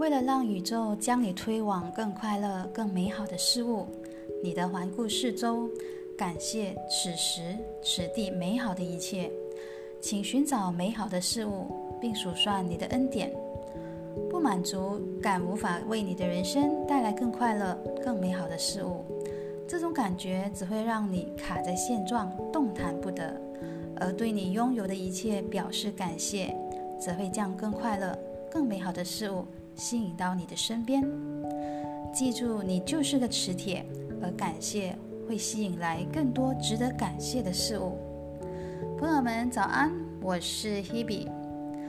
为了让宇宙将你推往更快乐、更美好的事物，你的环顾四周，感谢此时此地美好的一切，请寻找美好的事物，并数算你的恩典。不满足感无法为你的人生带来更快乐、更美好的事物，这种感觉只会让你卡在现状，动弹不得；而对你拥有的一切表示感谢，则会将更快乐、更美好的事物。吸引到你的身边。记住，你就是个磁铁，而感谢会吸引来更多值得感谢的事物。朋友们，早安，我是 Hebe。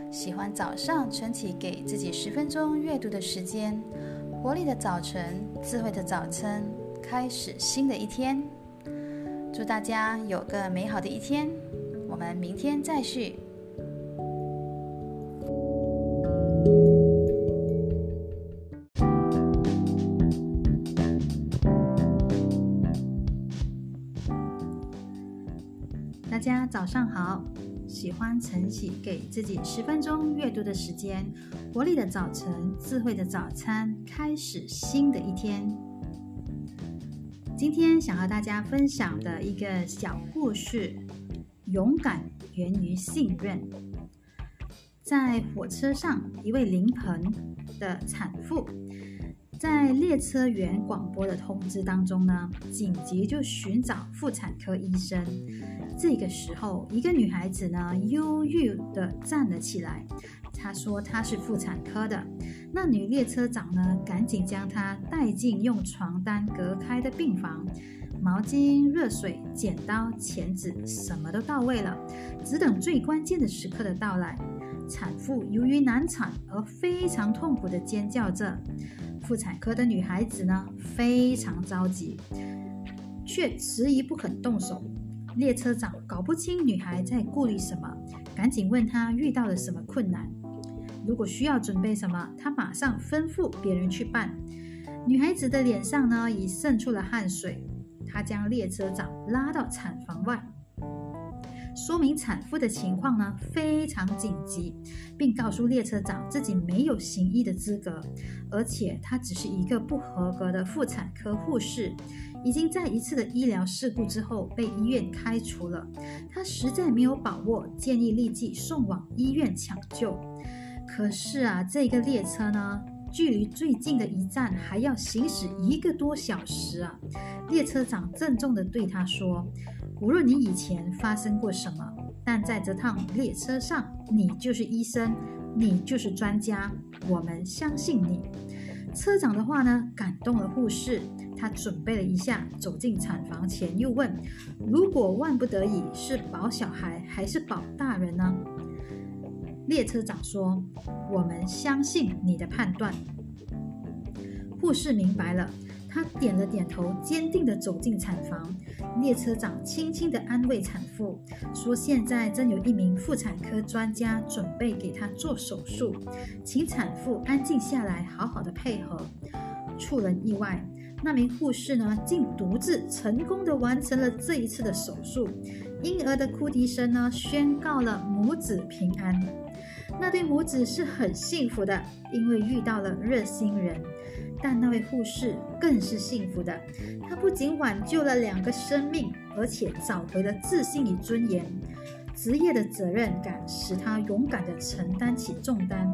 喜欢早上晨起给自己十分钟阅读的时间，活力的早晨，智慧的早晨，开始新的一天。祝大家有个美好的一天，我们明天再续。大家早上好。喜欢晨起，给自己十分钟阅读的时间，活力的早晨，智慧的早餐，开始新的一天。今天想和大家分享的一个小故事：勇敢源于信任。在火车上，一位临盆的产妇，在列车员广播的通知当中呢，紧急就寻找妇产科医生。这个时候，一个女孩子呢，忧郁地站了起来。她说她是妇产科的。那女列车长呢，赶紧将她带进用床单隔开的病房，毛巾、热水、剪刀、钳子，什么都到位了，只等最关键的时刻的到来。产妇由于难产而非常痛苦地尖叫着。妇产科的女孩子呢，非常着急，却迟疑不肯动手。列车长搞不清女孩在顾虑什么，赶紧问她遇到了什么困难。如果需要准备什么，他马上吩咐别人去办。女孩子的脸上呢已渗出了汗水。他将列车长拉到产房外，说明产妇的情况呢非常紧急，并告诉列车长自己没有行医的资格，而且他只是一个不合格的妇产科护士。已经在一次的医疗事故之后被医院开除了，他实在没有把握，建议立即送往医院抢救。可是啊，这个列车呢，距离最近的一站还要行驶一个多小时啊！列车长郑重地对他说：“无论你以前发生过什么，但在这趟列车上，你就是医生，你就是专家，我们相信你。”车长的话呢，感动了护士。他准备了一下，走进产房前又问：“如果万不得已，是保小孩还是保大人呢？”列车长说：“我们相信你的判断。”护士明白了，她点了点头，坚定地走进产房。列车长轻轻地安慰产妇说：“现在正有一名妇产科专家准备给她做手术，请产妇安静下来，好好的配合。”出人意外。那名护士呢，竟独自成功地完成了这一次的手术。婴儿的哭啼声呢，宣告了母子平安。那对母子是很幸福的，因为遇到了热心人。但那位护士更是幸福的，她不仅挽救了两个生命，而且找回了自信与尊严。职业的责任感使她勇敢地承担起重担。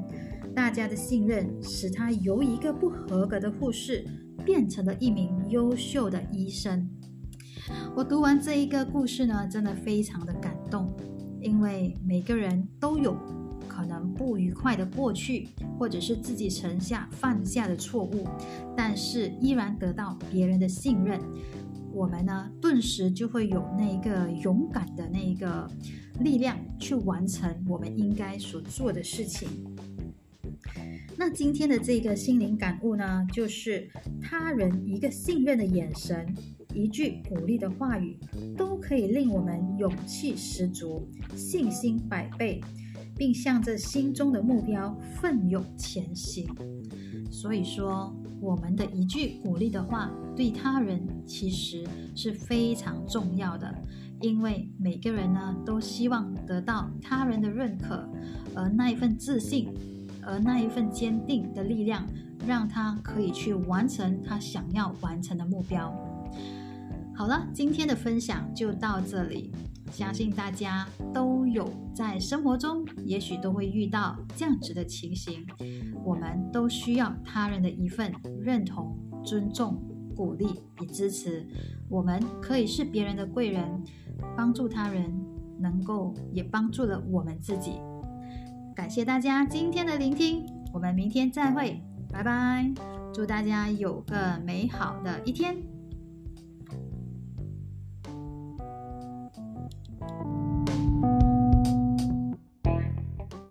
大家的信任使她由一个不合格的护士。变成了一名优秀的医生。我读完这一个故事呢，真的非常的感动，因为每个人都有可能不愉快的过去，或者是自己曾下犯下的错误，但是依然得到别人的信任，我们呢，顿时就会有那一个勇敢的那一个力量去完成我们应该所做的事情。那今天的这个心灵感悟呢，就是他人一个信任的眼神，一句鼓励的话语，都可以令我们勇气十足、信心百倍，并向着心中的目标奋勇前行。所以说，我们的一句鼓励的话，对他人其实是非常重要的，因为每个人呢都希望得到他人的认可，而那一份自信。而那一份坚定的力量，让他可以去完成他想要完成的目标。好了，今天的分享就到这里。相信大家都有在生活中，也许都会遇到这样子的情形。我们都需要他人的一份认同、尊重、鼓励与支持。我们可以是别人的贵人，帮助他人，能够也帮助了我们自己。感谢大家今天的聆听，我们明天再会，拜拜！祝大家有个美好的一天。